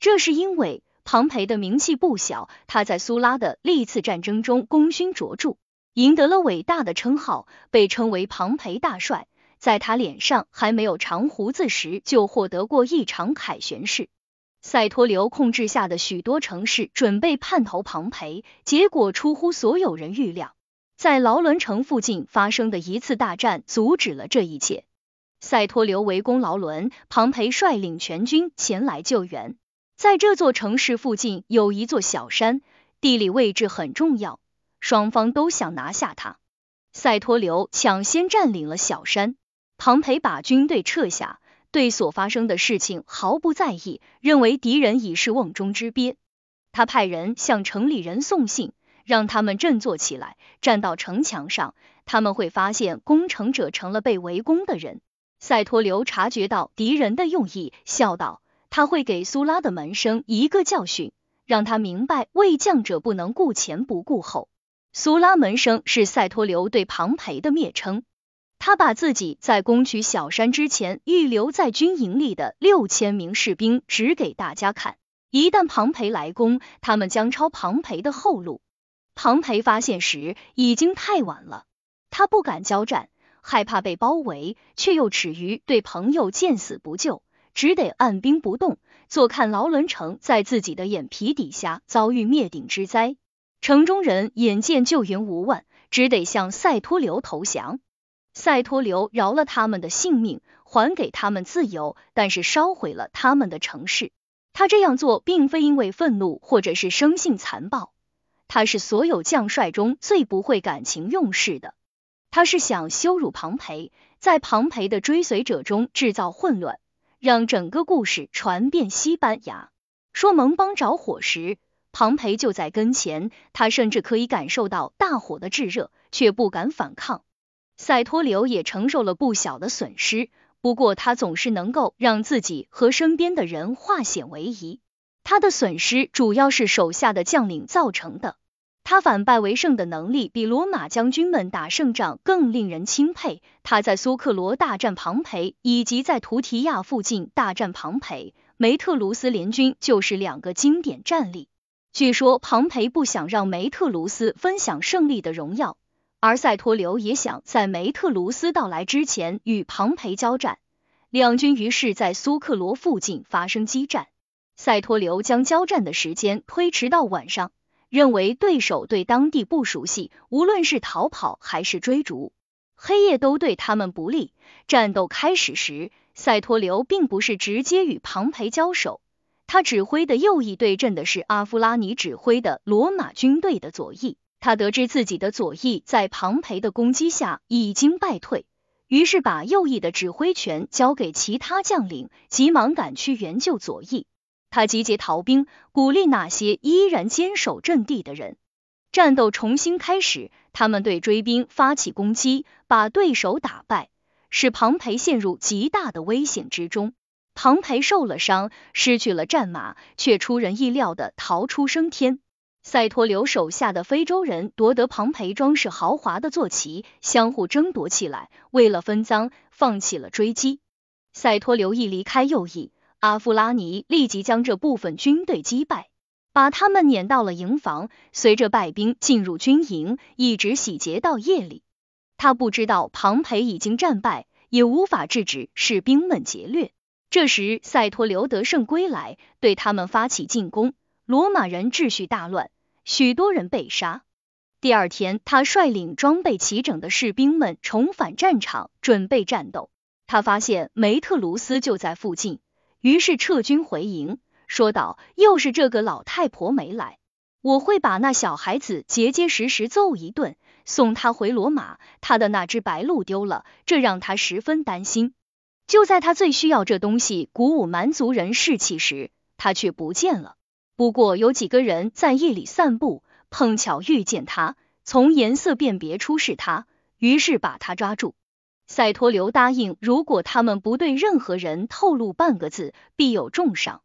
这是因为庞培的名气不小，他在苏拉的历次战争中功勋卓著，赢得了伟大的称号，被称为庞培大帅。在他脸上还没有长胡子时，就获得过一场凯旋式。塞托流控制下的许多城市准备叛投庞培，结果出乎所有人预料，在劳伦城附近发生的一次大战阻止了这一切。塞托流围攻劳伦，庞培率领全军前来救援。在这座城市附近有一座小山，地理位置很重要，双方都想拿下它。塞托流抢先占领了小山，庞培把军队撤下。对所发生的事情毫不在意，认为敌人已是瓮中之鳖。他派人向城里人送信，让他们振作起来，站到城墙上，他们会发现攻城者成了被围攻的人。塞托留察觉到敌人的用意，笑道：“他会给苏拉的门生一个教训，让他明白为将者不能顾前不顾后。”苏拉门生是塞托留对庞培的蔑称。他把自己在攻取小山之前预留在军营里的六千名士兵指给大家看，一旦庞培来攻，他们将抄庞培的后路。庞培发现时已经太晚了，他不敢交战，害怕被包围，却又耻于对朋友见死不救，只得按兵不动，坐看劳伦城在自己的眼皮底下遭遇灭顶之灾。城中人眼见救援无望，只得向塞托留投降。塞托留饶了他们的性命，还给他们自由，但是烧毁了他们的城市。他这样做并非因为愤怒或者是生性残暴，他是所有将帅中最不会感情用事的。他是想羞辱庞培，在庞培的追随者中制造混乱，让整个故事传遍西班牙。说蒙邦着火时，庞培就在跟前，他甚至可以感受到大火的炙热，却不敢反抗。塞托留也承受了不小的损失，不过他总是能够让自己和身边的人化险为夷。他的损失主要是手下的将领造成的。他反败为胜的能力比罗马将军们打胜仗更令人钦佩。他在苏克罗大战庞培，以及在图提亚附近大战庞培，梅特卢斯联军就是两个经典战例。据说庞培不想让梅特卢斯分享胜利的荣耀。而塞托留也想在梅特卢斯到来之前与庞培交战，两军于是，在苏克罗附近发生激战。塞托留将交战的时间推迟到晚上，认为对手对当地不熟悉，无论是逃跑还是追逐，黑夜都对他们不利。战斗开始时，塞托留并不是直接与庞培交手，他指挥的右翼对阵的是阿夫拉尼指挥的罗马军队的左翼。他得知自己的左翼在庞培的攻击下已经败退，于是把右翼的指挥权交给其他将领，急忙赶去援救左翼。他集结逃兵，鼓励那些依然坚守阵地的人。战斗重新开始，他们对追兵发起攻击，把对手打败，使庞培陷入极大的危险之中。庞培受了伤，失去了战马，却出人意料的逃出升天。塞托留手下的非洲人夺得庞培装饰豪华的坐骑，相互争夺起来。为了分赃，放弃了追击。塞托留一离开右翼，阿夫拉尼立即将这部分军队击败，把他们撵到了营房。随着败兵进入军营，一直洗劫到夜里。他不知道庞培已经战败，也无法制止士兵们劫掠。这时，塞托留得胜归来，对他们发起进攻。罗马人秩序大乱。许多人被杀。第二天，他率领装备齐整的士兵们重返战场，准备战斗。他发现梅特卢斯就在附近，于是撤军回营，说道：“又是这个老太婆没来，我会把那小孩子结结实实揍一顿，送他回罗马。他的那只白鹿丢了，这让他十分担心。就在他最需要这东西鼓舞蛮族人士气时，他却不见了。不过有几个人在夜里散步。”碰巧遇见他，从颜色辨别出是他，于是把他抓住。赛托留答应，如果他们不对任何人透露半个字，必有重赏。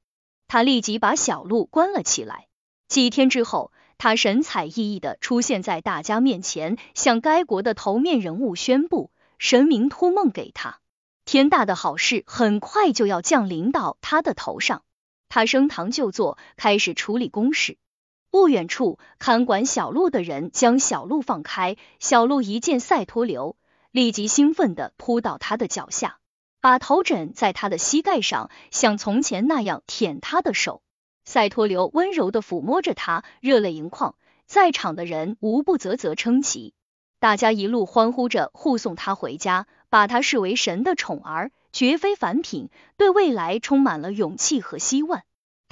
他立即把小鹿关了起来。几天之后，他神采奕奕的出现在大家面前，向该国的头面人物宣布，神明托梦给他，天大的好事很快就要降临到他的头上。他升堂就坐，开始处理公事。不远处，看管小鹿的人将小鹿放开。小鹿一见赛托留，立即兴奋的扑到他的脚下，把头枕在他的膝盖上，像从前那样舔他的手。赛托留温柔的抚摸着他，热泪盈眶。在场的人无不啧啧称奇，大家一路欢呼着护送他回家，把他视为神的宠儿，绝非凡品，对未来充满了勇气和希望。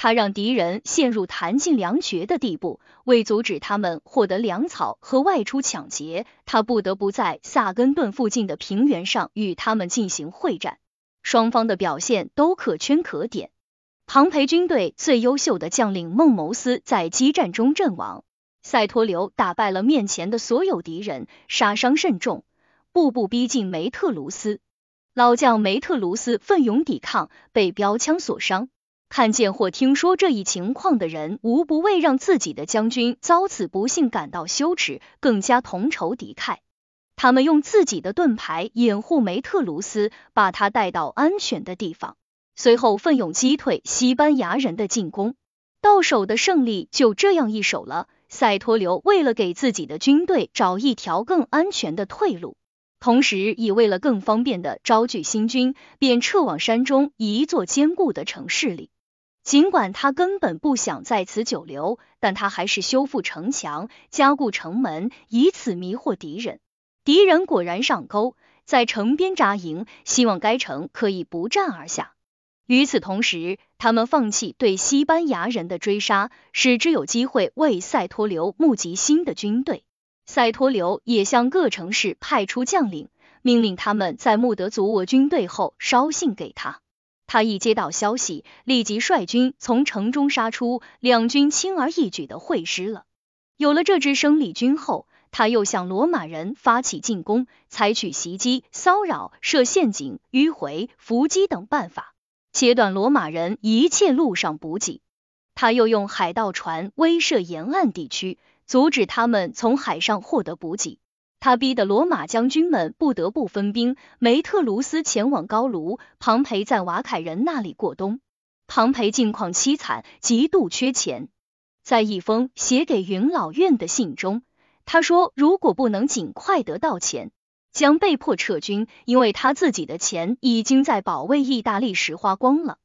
他让敌人陷入弹尽粮绝的地步，为阻止他们获得粮草和外出抢劫，他不得不在萨根顿附近的平原上与他们进行会战。双方的表现都可圈可点。庞培军队最优秀的将领孟谋斯在激战中阵亡，塞托留打败了面前的所有敌人，杀伤甚重，步步逼近梅特卢斯。老将梅特卢斯奋勇抵抗，被标枪所伤。看见或听说这一情况的人，无不为让自己的将军遭此不幸感到羞耻，更加同仇敌忾。他们用自己的盾牌掩护梅特卢斯，把他带到安全的地方，随后奋勇击退西班牙人的进攻。到手的胜利就这样一手了。塞托留为了给自己的军队找一条更安全的退路，同时亦为了更方便的招聚新军，便撤往山中一座坚固的城市里。尽管他根本不想在此久留，但他还是修复城墙、加固城门，以此迷惑敌人。敌人果然上钩，在城边扎营，希望该城可以不战而下。与此同时，他们放弃对西班牙人的追杀，使之有机会为塞托留募集新的军队。塞托留也向各城市派出将领，命令他们在穆德族我军队后捎信给他。他一接到消息，立即率军从城中杀出，两军轻而易举的会师了。有了这支生力军后，他又向罗马人发起进攻，采取袭击、骚扰、设陷阱、迂回、伏击等办法，切断罗马人一切路上补给。他又用海盗船威慑沿岸地区，阻止他们从海上获得补给。他逼得罗马将军们不得不分兵，梅特卢斯前往高卢，庞培在瓦凯人那里过冬。庞培境况凄惨，极度缺钱。在一封写给云老院的信中，他说如果不能尽快得到钱，将被迫撤军，因为他自己的钱已经在保卫意大利时花光了。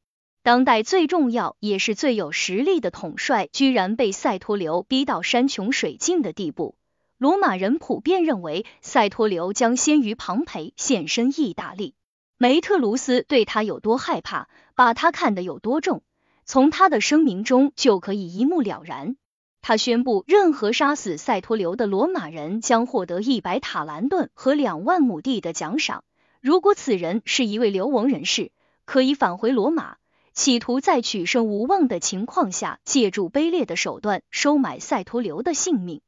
当代最重要也是最有实力的统帅，居然被塞托留逼到山穷水尽的地步。罗马人普遍认为，塞托留将先于庞培现身意大利。梅特卢斯对他有多害怕，把他看得有多重，从他的声明中就可以一目了然。他宣布，任何杀死塞托留的罗马人将获得一百塔兰顿和两万亩地的奖赏。如果此人是一位流亡人士，可以返回罗马，企图在取胜无望的情况下，借助卑劣的手段收买塞托流的性命。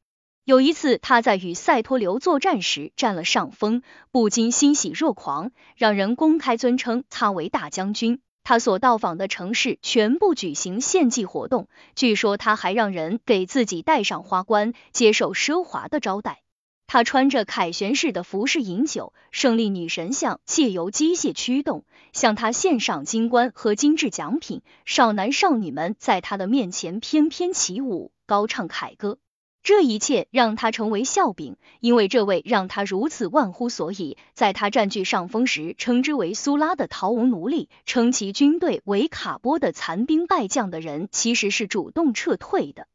有一次，他在与塞托流作战时占了上风，不禁欣喜若狂，让人公开尊称他为大将军。他所到访的城市全部举行献祭活动，据说他还让人给自己戴上花冠，接受奢华的招待。他穿着凯旋式的服饰饮酒，胜利女神像借由机械驱动，向他献上金冠和精致奖品。少男少女们在他的面前翩翩起舞，高唱凯歌。这一切让他成为笑柄，因为这位让他如此忘乎所以，在他占据上风时称之为苏拉的逃亡奴隶，称其军队为卡波的残兵败将的人，其实是主动撤退的。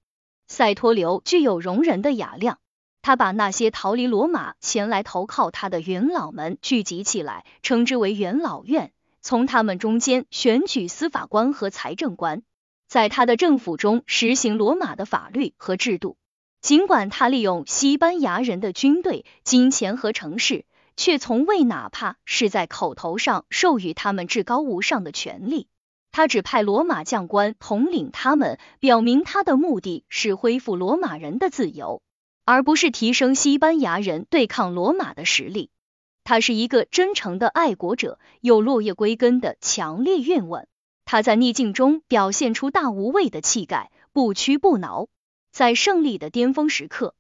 塞托留具有容人的雅量，他把那些逃离罗马前来投靠他的元老们聚集起来，称之为元老院，从他们中间选举司法官和财政官，在他的政府中实行罗马的法律和制度。尽管他利用西班牙人的军队、金钱和城市，却从未哪怕是在口头上授予他们至高无上的权利。他只派罗马将官统领他们，表明他的目的是恢复罗马人的自由。而不是提升西班牙人对抗罗马的实力。他是一个真诚的爱国者，有落叶归根的强烈愿望。他在逆境中表现出大无畏的气概，不屈不挠。在胜利的巅峰时刻，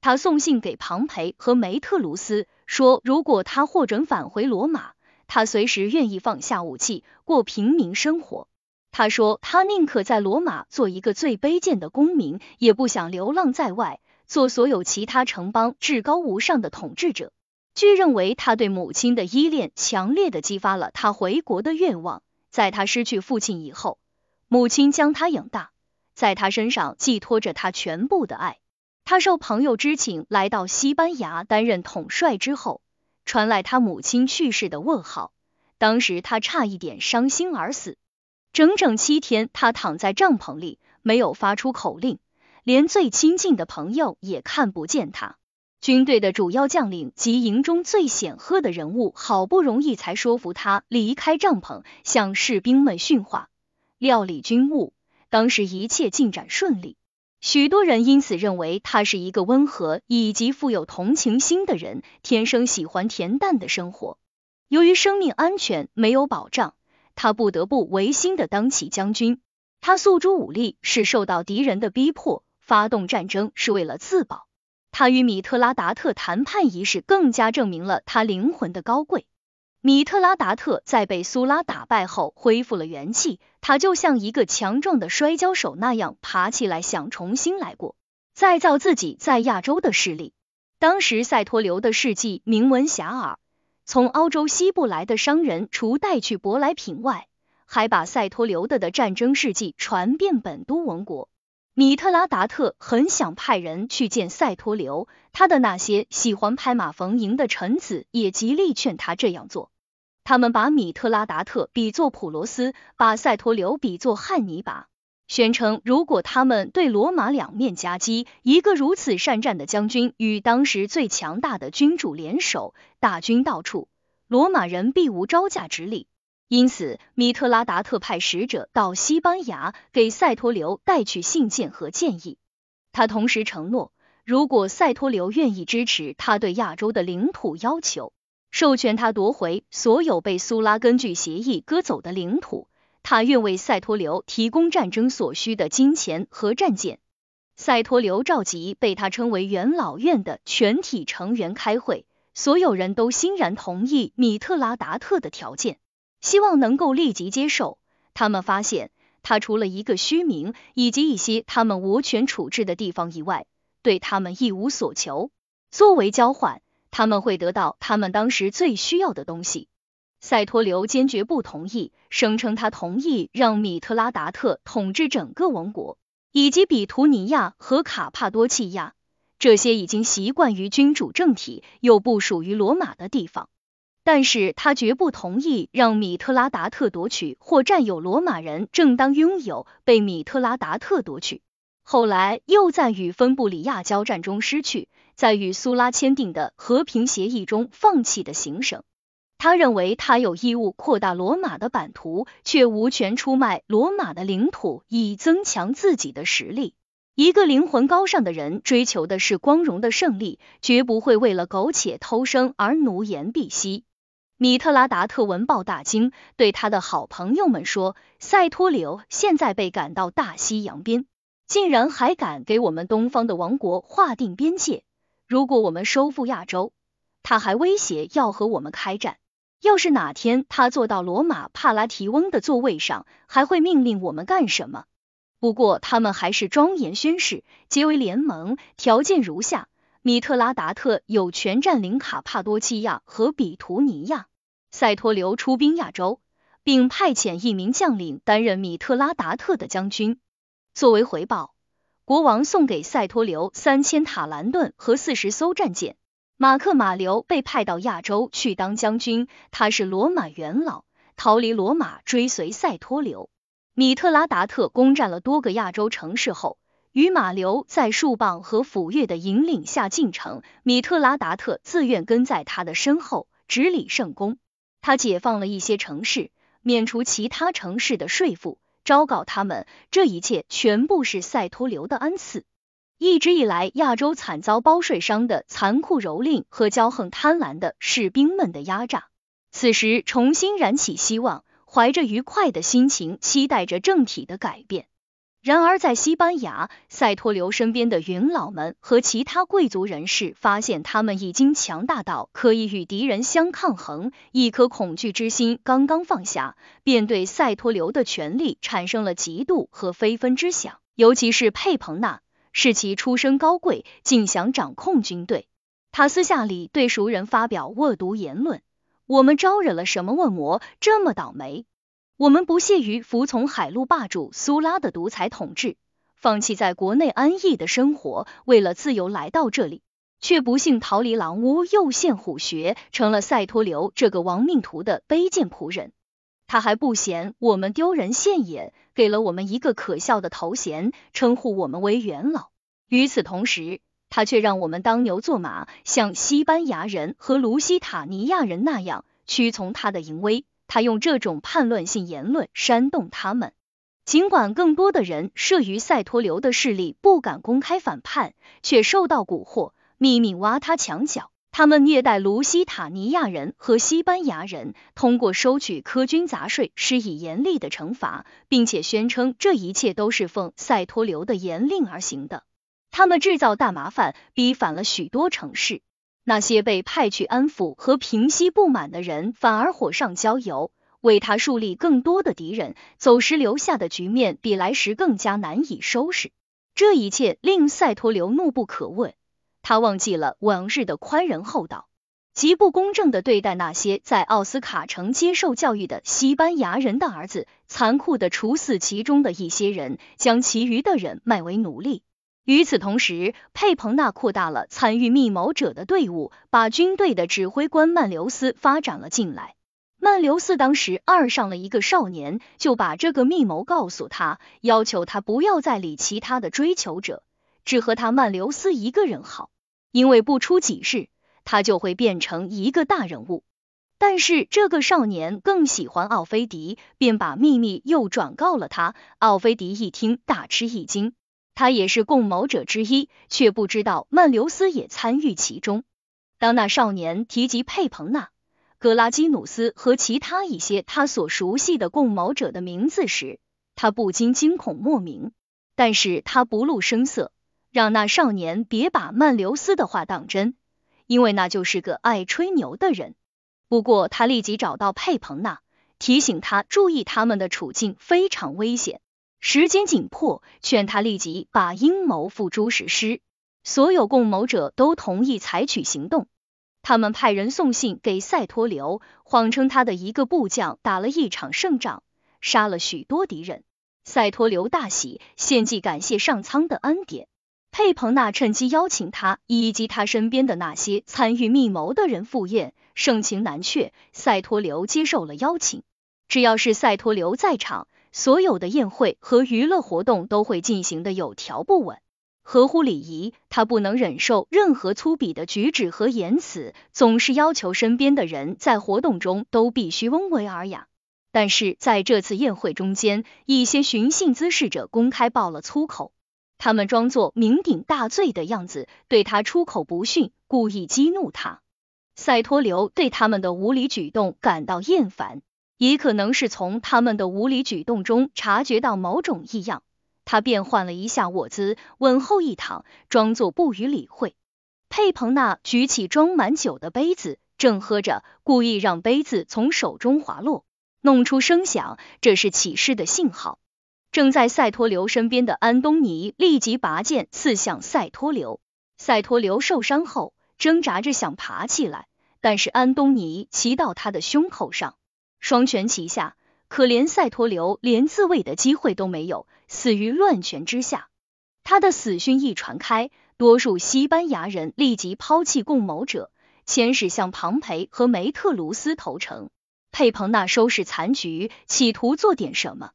他送信给庞培和梅特卢斯，说如果他获准返回罗马，他随时愿意放下武器，过平民生活。他说，他宁可在罗马做一个最卑贱的公民，也不想流浪在外。做所有其他城邦至高无上的统治者。据认为，他对母亲的依恋强烈的激发了他回国的愿望。在他失去父亲以后，母亲将他养大，在他身上寄托着他全部的爱。他受朋友之请来到西班牙担任统帅之后，传来他母亲去世的问号。当时他差一点伤心而死，整整七天，他躺在帐篷里，没有发出口令。连最亲近的朋友也看不见他。军队的主要将领及营中最显赫的人物，好不容易才说服他离开帐篷，向士兵们训话、料理军务。当时一切进展顺利，许多人因此认为他是一个温和以及富有同情心的人，天生喜欢恬淡的生活。由于生命安全没有保障，他不得不违心的当起将军。他诉诸武力是受到敌人的逼迫。发动战争是为了自保。他与米特拉达特谈判一事，更加证明了他灵魂的高贵。米特拉达特在被苏拉打败后恢复了元气，他就像一个强壮的摔跤手那样爬起来，想重新来过，再造自己在亚洲的势力。当时塞托留的事迹名闻遐迩，从欧洲西部来的商人除带去舶来品外，还把塞托留的的战争事迹传遍本都王国。米特拉达特很想派人去见塞托留，他的那些喜欢拍马逢迎的臣子也极力劝他这样做。他们把米特拉达特比作普罗斯，把塞托留比作汉尼拔，宣称如果他们对罗马两面夹击，一个如此善战的将军与当时最强大的君主联手，大军到处，罗马人必无招架之力。因此，米特拉达特派使者到西班牙，给塞托留带去信件和建议。他同时承诺，如果塞托留愿意支持他对亚洲的领土要求，授权他夺回所有被苏拉根据协议割走的领土，他愿为塞托留提供战争所需的金钱和战舰。塞托留召集被他称为元老院的全体成员开会，所有人都欣然同意米特拉达特的条件。希望能够立即接受。他们发现，他除了一个虚名以及一些他们无权处置的地方以外，对他们一无所求。作为交换，他们会得到他们当时最需要的东西。塞托留坚决不同意，声称他同意让米特拉达特统治整个王国，以及比图尼亚和卡帕多契亚这些已经习惯于君主政体又不属于罗马的地方。但是他绝不同意让米特拉达特夺取或占有罗马人正当拥有被米特拉达特夺取，后来又在与芬布里亚交战中失去，在与苏拉签订的和平协议中放弃的行省。他认为他有义务扩大罗马的版图，却无权出卖罗马的领土以增强自己的实力。一个灵魂高尚的人追求的是光荣的胜利，绝不会为了苟且偷生而奴颜婢膝。米特拉达特闻报大惊，对他的好朋友们说：“塞托留现在被赶到大西洋边，竟然还敢给我们东方的王国划定边界。如果我们收复亚洲，他还威胁要和我们开战。要是哪天他坐到罗马帕拉提翁的座位上，还会命令我们干什么？不过他们还是庄严宣誓，结为联盟，条件如下。”米特拉达特有权占领卡帕多契亚和比图尼亚，塞托留出兵亚洲，并派遣一名将领担任米特拉达特的将军。作为回报，国王送给赛托留三千塔兰顿和四十艘战舰。马克马留被派到亚洲去当将军，他是罗马元老，逃离罗马追随赛托留。米特拉达特攻占了多个亚洲城市后，与马留在树棒和斧钺的引领下进城。米特拉达特自愿跟在他的身后，执礼圣功。他解放了一些城市，免除其他城市的税赋。昭告他们，这一切全部是赛托留的恩赐。一直以来，亚洲惨遭包税商的残酷蹂躏和骄横贪婪的士兵们的压榨，此时重新燃起希望，怀着愉快的心情，期待着政体的改变。然而，在西班牙，赛托留身边的元老们和其他贵族人士发现，他们已经强大到可以与敌人相抗衡。一颗恐惧之心刚刚放下，便对赛托留的权力产生了嫉妒和非分之想。尤其是佩彭纳，是其出身高贵，竟想掌控军队。他私下里对熟人发表恶毒言论：“我们招惹了什么恶魔，这么倒霉？”我们不屑于服从海陆霸主苏拉的独裁统治，放弃在国内安逸的生活，为了自由来到这里，却不幸逃离狼屋，又陷虎穴，成了赛托留这个亡命徒的卑贱仆人。他还不嫌我们丢人现眼，给了我们一个可笑的头衔，称呼我们为元老。与此同时，他却让我们当牛做马，像西班牙人和卢西塔尼亚人那样屈从他的淫威。他用这种叛乱性言论煽动他们，尽管更多的人慑于赛托流的势力，不敢公开反叛，却受到蛊惑，秘密挖他墙角。他们虐待卢西塔尼亚人和西班牙人，通过收取苛军杂税施以严厉的惩罚，并且宣称这一切都是奉赛托流的严令而行的。他们制造大麻烦，逼反了许多城市。那些被派去安抚和平息不满的人，反而火上浇油，为他树立更多的敌人。走时留下的局面比来时更加难以收拾。这一切令赛托留怒不可遏，他忘记了往日的宽仁厚道，极不公正的对待那些在奥斯卡城接受教育的西班牙人的儿子，残酷的处死其中的一些人，将其余的人卖为奴隶。与此同时，佩彭纳扩大了参与密谋者的队伍，把军队的指挥官曼留斯发展了进来。曼留斯当时爱上了一个少年，就把这个密谋告诉他，要求他不要再理其他的追求者，只和他曼留斯一个人好，因为不出几日，他就会变成一个大人物。但是这个少年更喜欢奥菲迪，便把秘密又转告了他。奥菲迪一听，大吃一惊。他也是共谋者之一，却不知道曼留斯也参与其中。当那少年提及佩彭纳、格拉基努斯和其他一些他所熟悉的共谋者的名字时，他不禁惊恐莫名。但是他不露声色，让那少年别把曼留斯的话当真，因为那就是个爱吹牛的人。不过他立即找到佩彭纳，提醒他注意他们的处境非常危险。时间紧迫，劝他立即把阴谋付诸实施。所有共谋者都同意采取行动。他们派人送信给赛托留，谎称他的一个部将打了一场胜仗，杀了许多敌人。赛托留大喜，献祭感谢上苍的恩典。佩彭纳趁机邀请他以及他身边的那些参与密谋的人赴宴，盛情难却。赛托留接受了邀请，只要是赛托留在场。所有的宴会和娱乐活动都会进行的有条不紊，合乎礼仪。他不能忍受任何粗鄙的举止和言辞，总是要求身边的人在活动中都必须温文尔雅。但是在这次宴会中间，一些寻衅滋事者公开爆了粗口，他们装作酩酊大醉的样子，对他出口不逊，故意激怒他。赛托留对他们的无理举动感到厌烦。也可能是从他们的无理举动中察觉到某种异样，他变换了一下卧姿，稳后一躺，装作不予理会。佩彭纳举起装满酒的杯子，正喝着，故意让杯子从手中滑落，弄出声响，这是起事的信号。正在赛托流身边的安东尼立即拔剑刺向赛托流。赛托流受伤后挣扎着想爬起来，但是安东尼骑到他的胸口上。双拳齐下，可怜赛托留连自卫的机会都没有，死于乱拳之下。他的死讯一传开，多数西班牙人立即抛弃共谋者，遣使向庞培和梅特卢斯投诚。佩彭纳收拾残局，企图做点什么。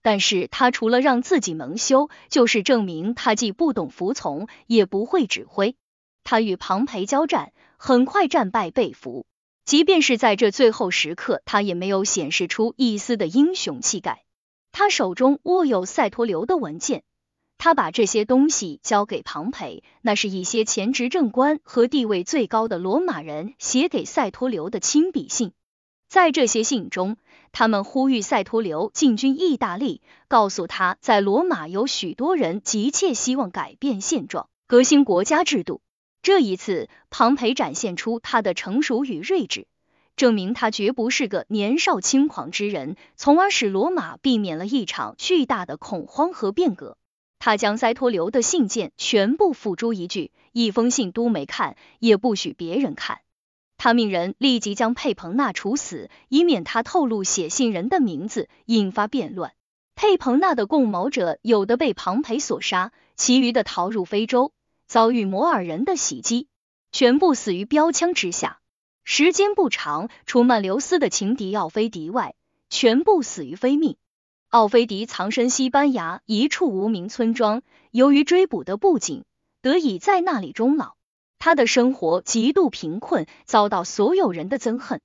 但是他除了让自己蒙羞，就是证明他既不懂服从，也不会指挥。他与庞培交战，很快战败被俘。即便是在这最后时刻，他也没有显示出一丝的英雄气概。他手中握有塞托留的文件，他把这些东西交给庞培，那是一些前执政官和地位最高的罗马人写给塞托留的亲笔信。在这些信中，他们呼吁塞托留进军意大利，告诉他在罗马有许多人急切希望改变现状，革新国家制度。这一次，庞培展现出他的成熟与睿智，证明他绝不是个年少轻狂之人，从而使罗马避免了一场巨大的恐慌和变革。他将塞托留的信件全部付诸一炬，一封信都没看，也不许别人看。他命人立即将佩彭纳处死，以免他透露写信人的名字，引发变乱。佩彭纳的共谋者有的被庞培所杀，其余的逃入非洲，遭遇摩尔人的袭击，全部死于标枪之下。时间不长，除曼留斯的情敌奥菲迪外，全部死于非命。奥菲迪藏身西班牙一处无名村庄，由于追捕的不紧，得以在那里终老。他的生活极度贫困，遭到所有人的憎恨。